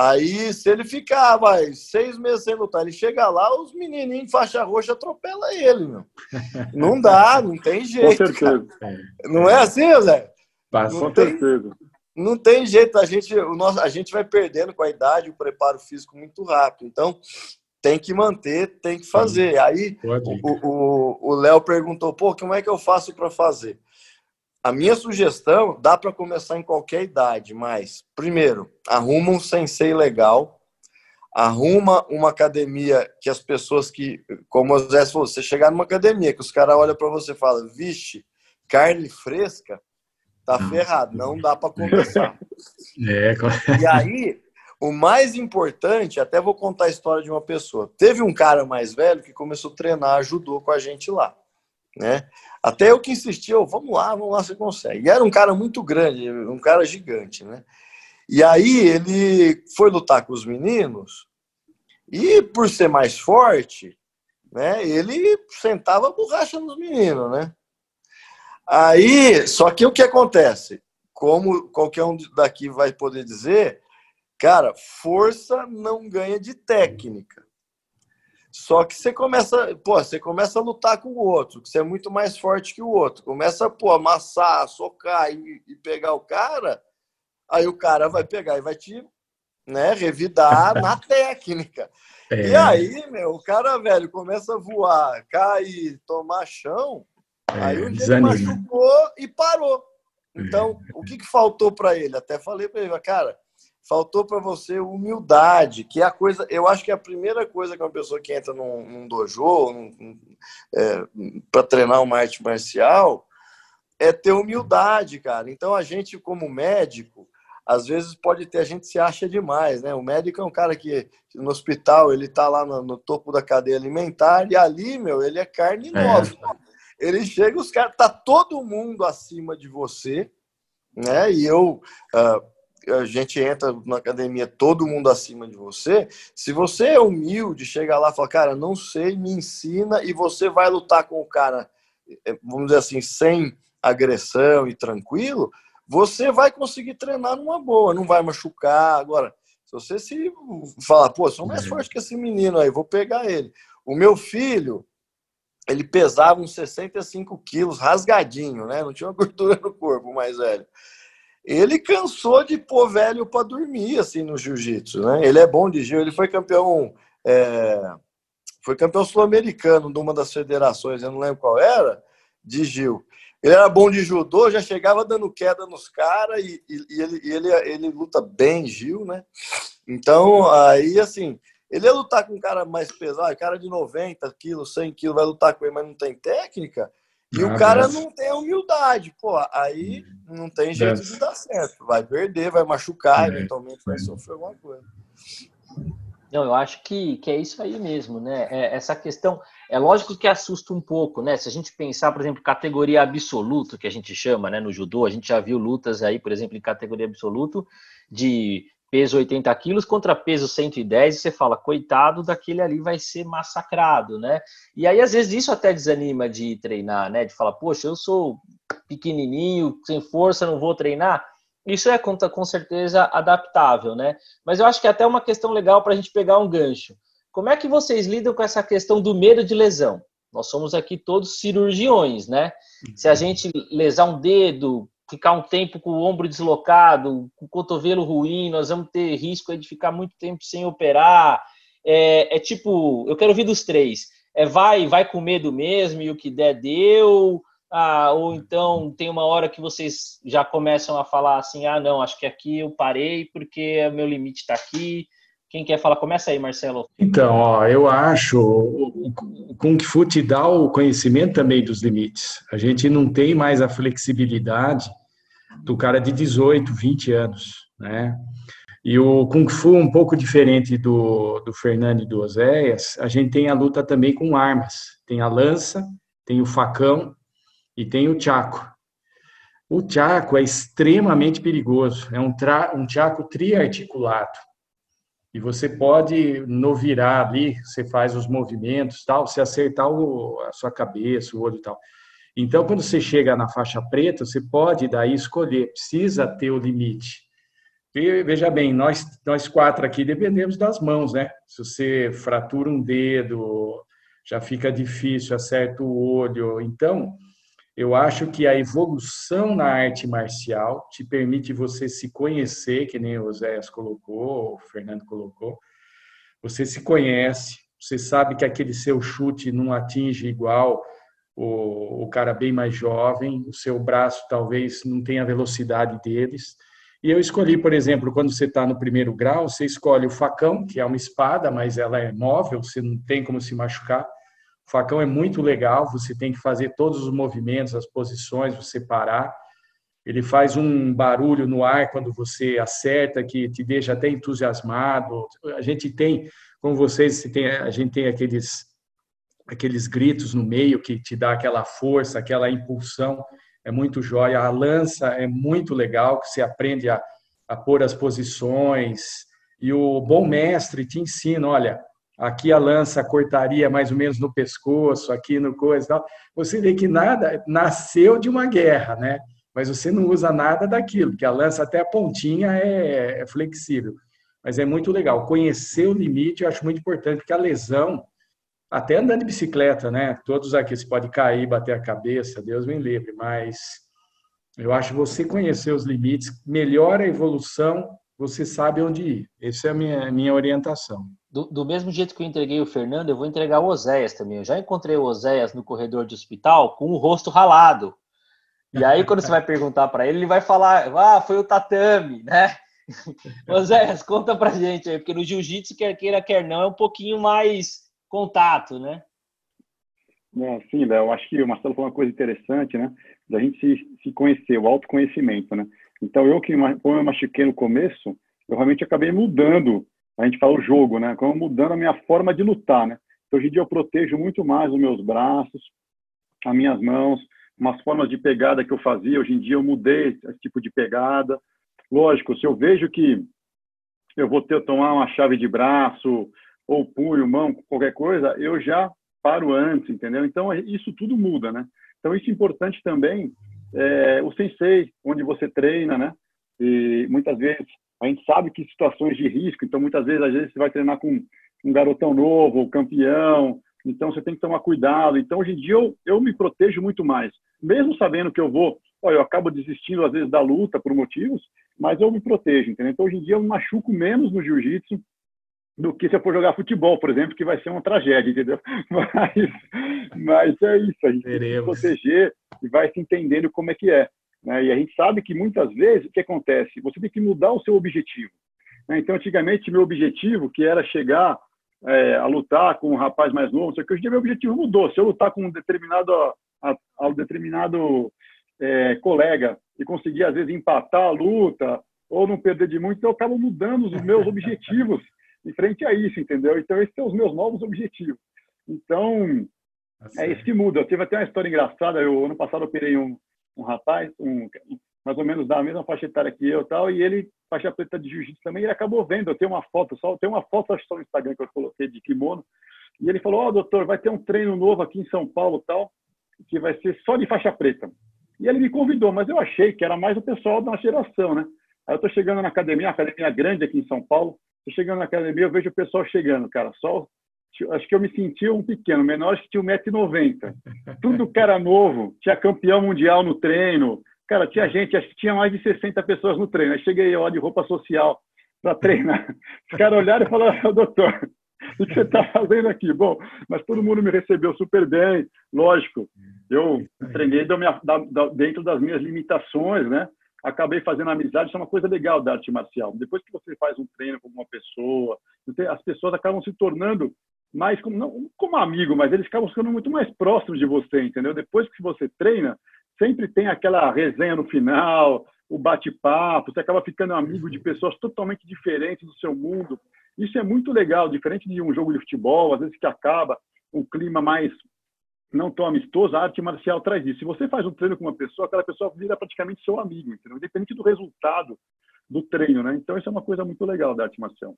Aí, se ele ficar, vai, seis meses sem lutar, ele chega lá, os menininhos faixa roxa atropelam ele, meu. Não dá, não tem jeito. Com certeza. Cara. Não é assim, Zé? Com certeza. Não tem jeito, a gente, o nosso, a gente vai perdendo com a idade o preparo físico muito rápido. Então, tem que manter, tem que fazer. Aí o Léo perguntou, pô, como é que eu faço para fazer? A minha sugestão dá para começar em qualquer idade, mas primeiro, arruma um sensei legal, arruma uma academia que as pessoas que, como o Zé falou, você chegar numa academia que os caras olham para você e falam, vixe, carne fresca, tá ferrado, não dá para começar. É, e aí, o mais importante, até vou contar a história de uma pessoa. Teve um cara mais velho que começou a treinar, ajudou com a gente lá. Né? Até eu que insisti, vamos lá, vamos lá, você consegue. E era um cara muito grande, um cara gigante, né? E aí ele foi lutar com os meninos e por ser mais forte, né? Ele sentava a borracha nos meninos, né? Aí, só que o que acontece? Como qualquer um daqui vai poder dizer, Cara, força não ganha de técnica. Só que você começa, pô, você começa a lutar com o outro, que você é muito mais forte que o outro. Começa, pô, amassar, socar e, e pegar o cara, aí o cara vai pegar e vai te, né, revidar na técnica. É. E aí, meu, o cara, velho, começa a voar, cair, tomar chão, é, aí dia ele machucou e parou. Então, é. o que, que faltou para ele? Até falei para ele, cara, faltou para você humildade, que é a coisa, eu acho que é a primeira coisa que uma pessoa que entra num, num dojo, é, para treinar uma arte marcial, é ter humildade, cara. Então a gente, como médico, às vezes pode ter, a gente se acha demais, né? O médico é um cara que no hospital ele tá lá no, no topo da cadeia alimentar e ali, meu, ele é carne é. nova. Ele chega, os caras, tá todo mundo acima de você, né? E eu, uh, a gente entra na academia, todo mundo acima de você. Se você é humilde, chega lá e fala, cara, não sei, me ensina, e você vai lutar com o cara, eh, vamos dizer assim, sem agressão e tranquilo, você vai conseguir treinar numa boa, não vai machucar. Agora, se você se falar, pô, sou mais forte que esse menino aí, vou pegar ele. O meu filho, ele pesava uns 65 quilos, rasgadinho, né? Não tinha uma gordura no corpo, mais velho. Ele cansou de pôr velho para dormir, assim, no jiu-jitsu, né? Ele é bom de jiu, ele foi campeão, é... foi campeão sul-americano de uma das federações, eu não lembro qual era, de Gil. Ele era bom de judô, já chegava dando queda nos caras e, e, e, ele, e ele, ele luta bem, Gil, né? Então, aí, assim, ele ia lutar com um cara mais pesado, cara de 90 quilos, 100 quilos, vai lutar com ele, mas não tem técnica. E ah, o cara mas... não tem humildade, pô, aí hum. não tem jeito de dar certo. Vai perder, vai machucar, é. eventualmente vai sofrer alguma coisa. Não, eu acho que, que é isso aí mesmo, né? É, essa questão, é lógico que assusta um pouco, né? Se a gente pensar, por exemplo, categoria absoluto, que a gente chama, né, no judô, a gente já viu lutas aí, por exemplo, em categoria absoluto, de peso 80 quilos contra peso 110, e você fala, coitado, daquele ali vai ser massacrado, né? E aí, às vezes, isso até desanima de treinar, né? De falar, poxa, eu sou pequenininho, sem força, não vou treinar. Isso é com, com certeza adaptável, né? Mas eu acho que é até uma questão legal para a gente pegar um gancho. Como é que vocês lidam com essa questão do medo de lesão? Nós somos aqui todos cirurgiões, né? Se a gente lesar um dedo, ficar um tempo com o ombro deslocado, com o cotovelo ruim, nós vamos ter risco de ficar muito tempo sem operar. É, é tipo, eu quero ouvir dos três. É vai, vai com medo mesmo e o que der deu, ah, ou então tem uma hora que vocês já começam a falar assim: ah, não, acho que aqui eu parei porque o meu limite está aqui. Quem quer falar? Começa aí, Marcelo. Então, ó, eu acho o Kung Fu te dá o conhecimento também dos limites. A gente não tem mais a flexibilidade do cara de 18, 20 anos, né? E o Kung Fu, um pouco diferente do, do Fernando e do Oséias, a gente tem a luta também com armas. Tem a lança, tem o facão e tem o Chaco. O Chaco é extremamente perigoso, é um, tra, um Chaco triarticulado. E você pode, no virar ali, você faz os movimentos, tal, se acertar o, a sua cabeça, o olho e tal. Então, quando você chega na faixa preta, você pode daí escolher, precisa ter o limite. E, veja bem, nós, nós quatro aqui dependemos das mãos, né? Se você fratura um dedo, já fica difícil, acerta o olho. Então, eu acho que a evolução na arte marcial te permite você se conhecer, que nem o Zéias colocou, o Fernando colocou. Você se conhece, você sabe que aquele seu chute não atinge igual o, o cara bem mais jovem, o seu braço talvez não tenha a velocidade deles. E eu escolhi, por exemplo, quando você está no primeiro grau, você escolhe o facão, que é uma espada, mas ela é móvel, você não tem como se machucar o facão é muito legal, você tem que fazer todos os movimentos, as posições, você parar. Ele faz um barulho no ar quando você acerta, que te deixa até entusiasmado. A gente tem, como vocês, a gente tem aqueles, aqueles gritos no meio que te dá aquela força, aquela impulsão. É muito jóia. A lança é muito legal, que você aprende a, a pôr as posições. E o bom mestre te ensina, olha, aqui a lança cortaria mais ou menos no pescoço, aqui no coisa e tal. Você vê que nada nasceu de uma guerra, né? Mas você não usa nada daquilo, porque a lança até a pontinha é, é flexível. Mas é muito legal. Conhecer o limite eu acho muito importante, porque a lesão, até andando de bicicleta, né? Todos aqui, você pode cair, bater a cabeça, Deus me livre, mas eu acho que você conhecer os limites melhora a evolução, você sabe onde ir. Essa é a minha, minha orientação do, do, mesmo jeito que eu entreguei o Fernando, eu vou entregar o Oséias também. Eu já encontrei o Oséias no corredor de hospital com o rosto ralado. E aí, quando você vai perguntar para ele, ele vai falar: Ah, foi o tatame, né? Oséias, conta pra gente aí, porque no jiu-jitsu, quer queira, quer não, é um pouquinho mais contato, né? Sim, Léo, eu acho que o Marcelo falou uma coisa interessante, né? da gente se, se conhecer, o autoconhecimento, né? Então, eu que, como eu machuquei no começo, eu realmente acabei mudando, a gente fala o jogo, né? Como mudando a minha forma de lutar, né? Então, hoje em dia eu protejo muito mais os meus braços, as minhas mãos, umas formas de pegada que eu fazia, hoje em dia eu mudei esse tipo de pegada. Lógico, se eu vejo que eu vou ter tomar uma chave de braço ou punho, mão, qualquer coisa, eu já paro antes, entendeu? Então isso tudo muda, né? Então isso é importante também é, o sensei, onde você treina, né? E muitas vezes a gente sabe que situações de risco, então muitas vezes às vezes você vai treinar com um garotão novo, campeão, então você tem que tomar cuidado. Então hoje em dia eu, eu me protejo muito mais, mesmo sabendo que eu vou, ó, eu acabo desistindo às vezes da luta por motivos, mas eu me protejo, entendeu? Então hoje em dia eu me machuco menos no jiu-jitsu do que se eu for jogar futebol, por exemplo, que vai ser uma tragédia, entendeu? Mas, mas é isso, a gente tem que se proteger e vai se entendendo como é que é. Né? E a gente sabe que muitas vezes o que acontece? Você tem que mudar o seu objetivo. Né? Então, antigamente, meu objetivo, que era chegar é, a lutar com um rapaz mais novo, só que hoje em dia meu objetivo mudou. Se eu lutar com um determinado, a, a um determinado é, colega e conseguir, às vezes, empatar a luta ou não perder de muito, então eu acabo mudando os meus objetivos em frente a isso, entendeu? Então, esses são os meus novos objetivos. Então, tá é isso que muda. Eu tive até uma história engraçada. Eu, ano passado, eu operei um, um rapaz, um, mais ou menos da mesma faixa etária que eu tal, e ele, faixa preta de jiu-jitsu também, ele acabou vendo. Eu tenho uma foto, só tem uma foto só no Instagram que eu coloquei de kimono, e ele falou: Ó, oh, doutor, vai ter um treino novo aqui em São Paulo tal, que vai ser só de faixa preta. E ele me convidou, mas eu achei que era mais o pessoal da geração, né? Aí eu tô chegando na academia, academia grande aqui em São Paulo, chegando na academia, eu vejo o pessoal chegando, cara. Só acho que eu me sentia um pequeno, menor que tinha 1,90m. Tudo cara novo, tinha campeão mundial no treino. Cara, tinha gente, acho que tinha mais de 60 pessoas no treino. Aí cheguei lá de roupa social para treinar. Os caras olharam e falaram, doutor, o que você está fazendo aqui? Bom, mas todo mundo me recebeu super bem, lógico. Eu treinei dentro das minhas limitações, né? Acabei fazendo amizade, isso é uma coisa legal da arte marcial. Depois que você faz um treino com uma pessoa, as pessoas acabam se tornando mais como não como amigo, mas eles acabam ficando muito mais próximos de você, entendeu? Depois que você treina, sempre tem aquela resenha no final, o bate-papo, você acaba ficando amigo de pessoas totalmente diferentes do seu mundo. Isso é muito legal, diferente de um jogo de futebol, às vezes que acaba um clima mais não tão amistoso, a arte marcial traz isso. Se você faz um treino com uma pessoa, aquela pessoa vira praticamente seu amigo, entendeu? independente do resultado do treino, né? Então isso é uma coisa muito legal da arte marcial.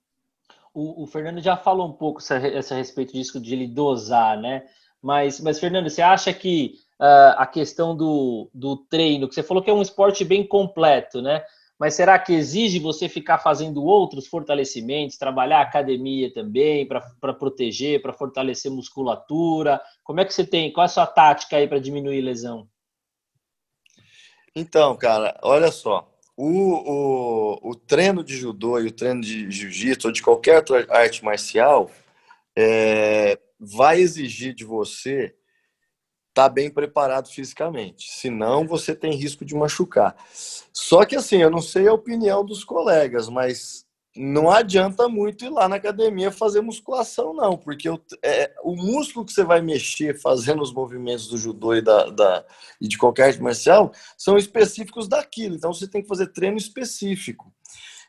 O, o Fernando já falou um pouco a, respeito disso de ele dosar, né? Mas, mas Fernando, você acha que uh, a questão do, do treino, que você falou que é um esporte bem completo, né? Mas será que exige você ficar fazendo outros fortalecimentos, trabalhar academia também para proteger, para fortalecer musculatura? Como é que você tem? Qual é a sua tática aí para diminuir lesão? Então, cara, olha só. O, o, o treino de judô e o treino de jiu-jitsu ou de qualquer outra arte marcial é, vai exigir de você estar tá bem preparado fisicamente. Senão você tem risco de machucar. Só que assim, eu não sei a opinião dos colegas, mas não adianta muito ir lá na academia fazer musculação, não, porque o, é, o músculo que você vai mexer fazendo os movimentos do judô e, da, da, e de qualquer arte marcial são específicos daquilo. Então você tem que fazer treino específico.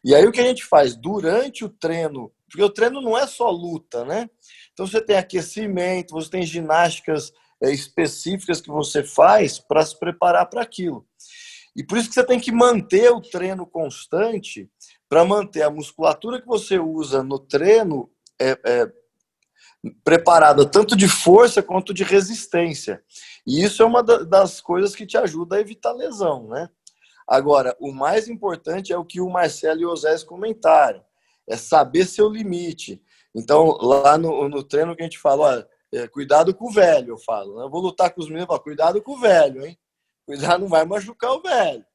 E aí o que a gente faz durante o treino, porque o treino não é só luta, né? Então você tem aquecimento, você tem ginásticas é, específicas que você faz para se preparar para aquilo. E por isso que você tem que manter o treino constante para manter a musculatura que você usa no treino é, é, preparada tanto de força quanto de resistência. E isso é uma das coisas que te ajuda a evitar lesão, né? Agora, o mais importante é o que o Marcelo e o Osés comentaram, é saber seu limite. Então, lá no, no treino que a gente fala, olha, é, cuidado com o velho, eu falo. Né? Eu vou lutar com os meninos, falo, cuidado com o velho, hein? Cuidado, não vai machucar o velho.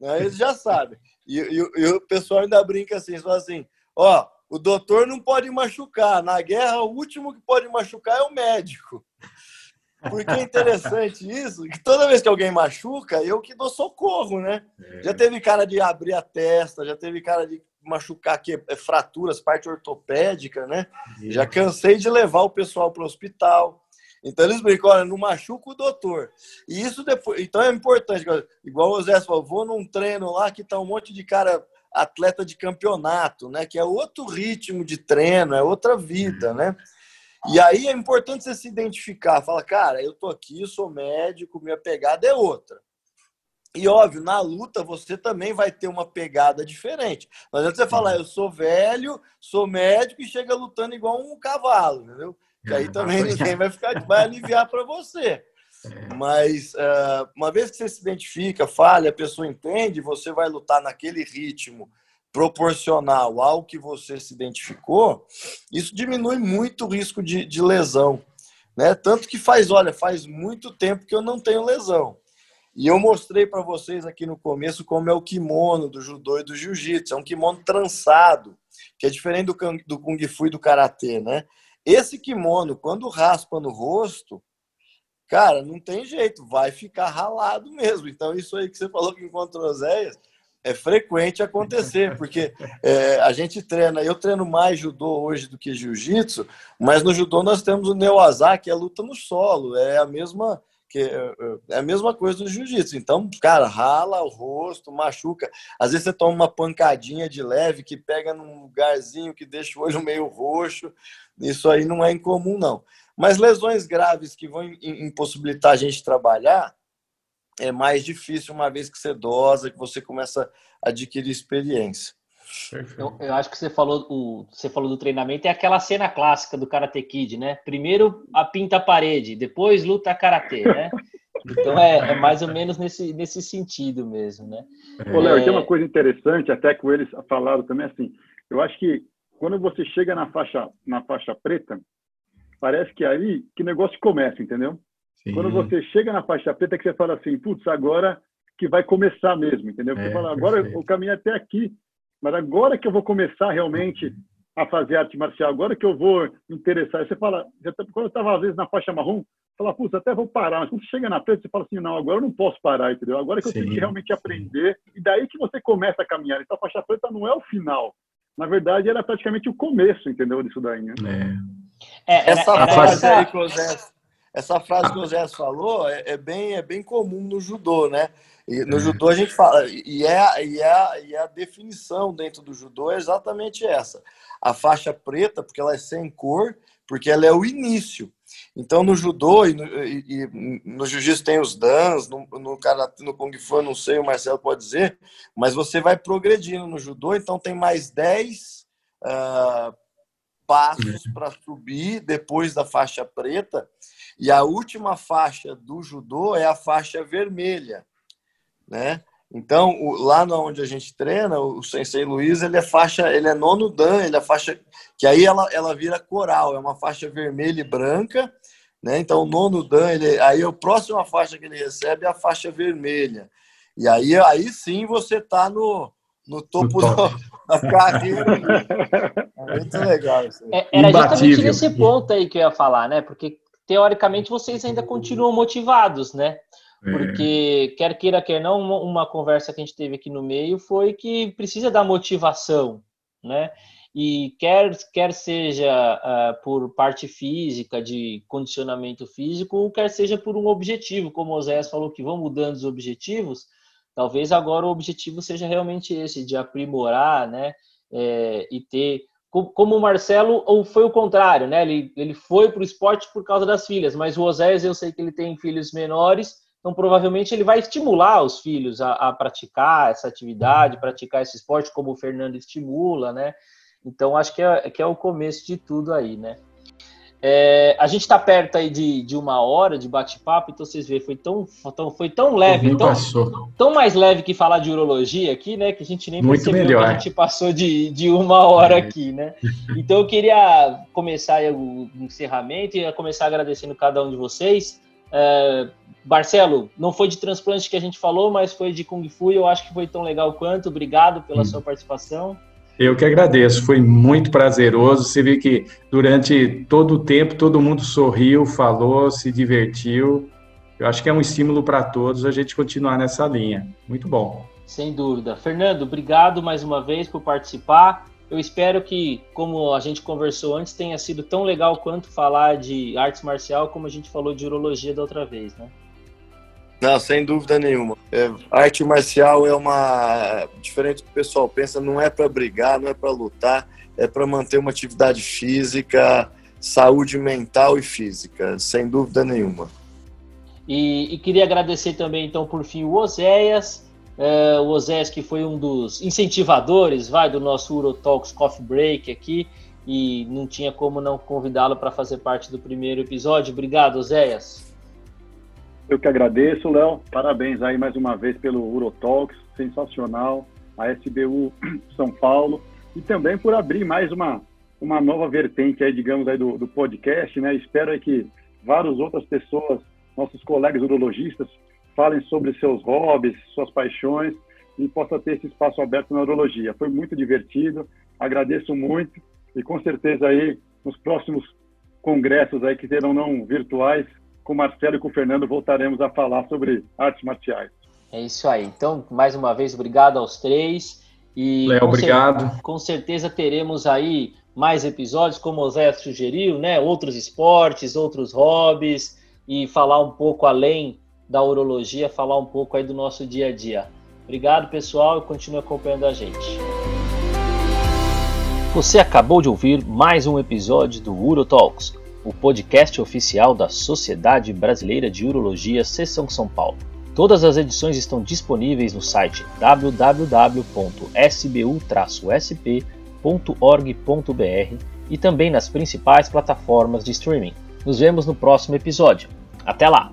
Né? Eles já sabem. E, e, e, o pessoal ainda brinca assim, fala assim, ó, o doutor não pode machucar. Na guerra, o último que pode machucar é o médico. Porque é interessante isso, que toda vez que alguém machuca, eu que dou socorro, né? É. Já teve cara de abrir a testa, já teve cara de machucar que é fraturas, parte ortopédica, né? Já cansei de levar o pessoal para o hospital. Então eles brincam, olha, não machuca o doutor. E isso depois. Então é importante. Igual o Zé falou, vou num treino lá que tá um monte de cara atleta de campeonato, né? Que é outro ritmo de treino, é outra vida, né? E aí é importante você se identificar, fala, cara, eu tô aqui, sou médico, minha pegada é outra. E óbvio, na luta você também vai ter uma pegada diferente. Adianta você falar, eu sou velho, sou médico e chega lutando igual um cavalo, entendeu? Que aí também ninguém vai ficar, vai aliviar para você. É. Mas uh, uma vez que você se identifica, falha, a pessoa entende, você vai lutar naquele ritmo proporcional ao que você se identificou, isso diminui muito o risco de, de lesão. Né? Tanto que faz, olha, faz muito tempo que eu não tenho lesão. E eu mostrei para vocês aqui no começo como é o kimono do judô e do jiu-jitsu. É um kimono trançado, que é diferente do, kung fu e do karatê, né? Esse kimono, quando raspa no rosto, cara, não tem jeito, vai ficar ralado mesmo. Então, isso aí que você falou que encontrou Oséias, é frequente acontecer, porque é, a gente treina, eu treino mais judô hoje do que jiu-jitsu, mas no judô nós temos o neoazá, que é luta no solo, é a mesma que é, é a mesma coisa do jiu-jitsu. Então, cara, rala o rosto, machuca. Às vezes você toma uma pancadinha de leve que pega num lugarzinho que deixa o olho meio roxo. Isso aí não é incomum, não. Mas lesões graves que vão impossibilitar a gente trabalhar é mais difícil uma vez que você dosa, que você começa a adquirir experiência. Eu, eu, acho que você falou, o, você falou do treinamento, é aquela cena clássica do Karate Kid, né? Primeiro a pinta a parede, depois luta karatê, né? Então é, é, mais ou menos nesse, nesse sentido mesmo, né? Ô, Léo, é... tem uma coisa interessante, até que eles falaram também assim, eu acho que quando você chega na faixa, na faixa preta, parece que aí que o negócio começa, entendeu? Sim. Quando você chega na faixa preta, que você fala assim, putz, agora que vai começar mesmo, entendeu? Você é, fala, agora perfeito. o caminho é até aqui, mas agora que eu vou começar realmente a fazer arte marcial, agora que eu vou me interessar. Você fala, quando eu estava às vezes na faixa marrom, fala, putz, até vou parar. Mas quando você chega na preta, você fala assim, não, agora eu não posso parar, entendeu? Agora que eu Sim. tenho que realmente aprender. E daí que você começa a caminhar. Então a faixa preta não é o final. Na verdade, era praticamente o começo, entendeu? Disso daí, né? É. É, essa, era, frase aí que o Zé, essa frase que o Zé falou é, é, bem, é bem comum no judô, né? E no judô a gente fala, e é, e, é, e é a definição dentro do judô é exatamente essa. A faixa preta, porque ela é sem cor, porque ela é o início. Então no judô e no, e, e no jiu-jitsu tem os dans, no, no, karate, no kung fu não sei, o Marcelo pode dizer, mas você vai progredindo no judô, então tem mais 10 uh, ah, passos para subir depois da faixa preta, e a última faixa do judô é a faixa vermelha né? Então, o, lá onde a gente treina, o Sensei Luiz, ele é faixa, ele é nono dan, ele é faixa que aí ela, ela vira coral, é uma faixa vermelha e branca, né? Então, o nono dan, ele, aí a próxima faixa que ele recebe é a faixa vermelha. E aí, aí sim você tá no, no topo da carreira. É muito legal isso. É, era justamente nesse ponto aí que eu ia falar, né? Porque teoricamente vocês ainda continuam motivados, né? É. Porque, quer queira, quer não, uma, uma, conversa que a gente teve aqui no meio foi que precisa da motivação, né? E quer, quer seja uh, por parte física, de condicionamento físico, ou quer seja por um objetivo, como o Zé falou que vão mudando os objetivos, talvez agora o objetivo seja realmente esse, de aprimorar, né? É, e ter como o Marcelo, ou foi o contrário, né? Ele, ele foi para o esporte por causa das filhas, mas o Osés, eu sei que ele tem filhos menores, então, provavelmente, ele vai estimular os filhos a, a, praticar essa atividade, praticar esse esporte, como o Fernando estimula, né? Então, acho que é, que é o começo de tudo aí, né? É, a gente está perto aí de, de uma hora de bate-papo, então vocês veem, foi tão, tão, foi tão leve, tão, tão, mais leve que falar de urologia aqui, né? Que a gente nem Muito percebeu melhor. que a gente passou de, de uma hora é. aqui, né? Então eu queria começar o encerramento e começar agradecendo cada um de vocês. É, Marcelo, não foi de transplante que a gente falou, mas foi de Kung Fu e eu acho que foi tão legal quanto. Obrigado pela hum. sua participação. Eu que agradeço, foi muito prazeroso. Você viu que durante todo o tempo todo mundo sorriu, falou, se divertiu. Eu acho que é um estímulo para todos a gente continuar nessa linha. Muito bom. Sem dúvida. Fernando, obrigado mais uma vez por participar. Eu espero que, como a gente conversou antes, tenha sido tão legal quanto falar de artes marcial como a gente falou de urologia da outra vez, né? Não, sem dúvida nenhuma. É, arte marcial é uma. Diferente do que o pessoal pensa, não é para brigar, não é para lutar, é para manter uma atividade física, saúde mental e física, sem dúvida nenhuma. E, e queria agradecer também, então, por fim, o Oséias, é, o Oséias que foi um dos incentivadores, vai, do nosso Urotalks Coffee Break aqui, e não tinha como não convidá-lo para fazer parte do primeiro episódio. Obrigado, Oséias. Eu que agradeço, Léo. Parabéns aí mais uma vez pelo Urotalks, sensacional. A SBU São Paulo e também por abrir mais uma, uma nova vertente aí, digamos, aí do, do podcast, né? Espero aí que várias outras pessoas, nossos colegas urologistas, falem sobre seus hobbies, suas paixões e possa ter esse espaço aberto na urologia. Foi muito divertido, agradeço muito e com certeza aí nos próximos congressos aí que serão não virtuais, com o Marcelo e com o Fernando voltaremos a falar sobre artes marciais. É isso aí. Então, mais uma vez, obrigado aos três. E Léo, obrigado. com certeza teremos aí mais episódios, como o Zé sugeriu, né? Outros esportes, outros hobbies e falar um pouco além da urologia, falar um pouco aí do nosso dia a dia. Obrigado, pessoal, e continue acompanhando a gente. Você acabou de ouvir mais um episódio do UroTalks, o podcast oficial da Sociedade Brasileira de Urologia, Seção São Paulo. Todas as edições estão disponíveis no site www.sbu-sp.org.br e também nas principais plataformas de streaming. Nos vemos no próximo episódio. Até lá!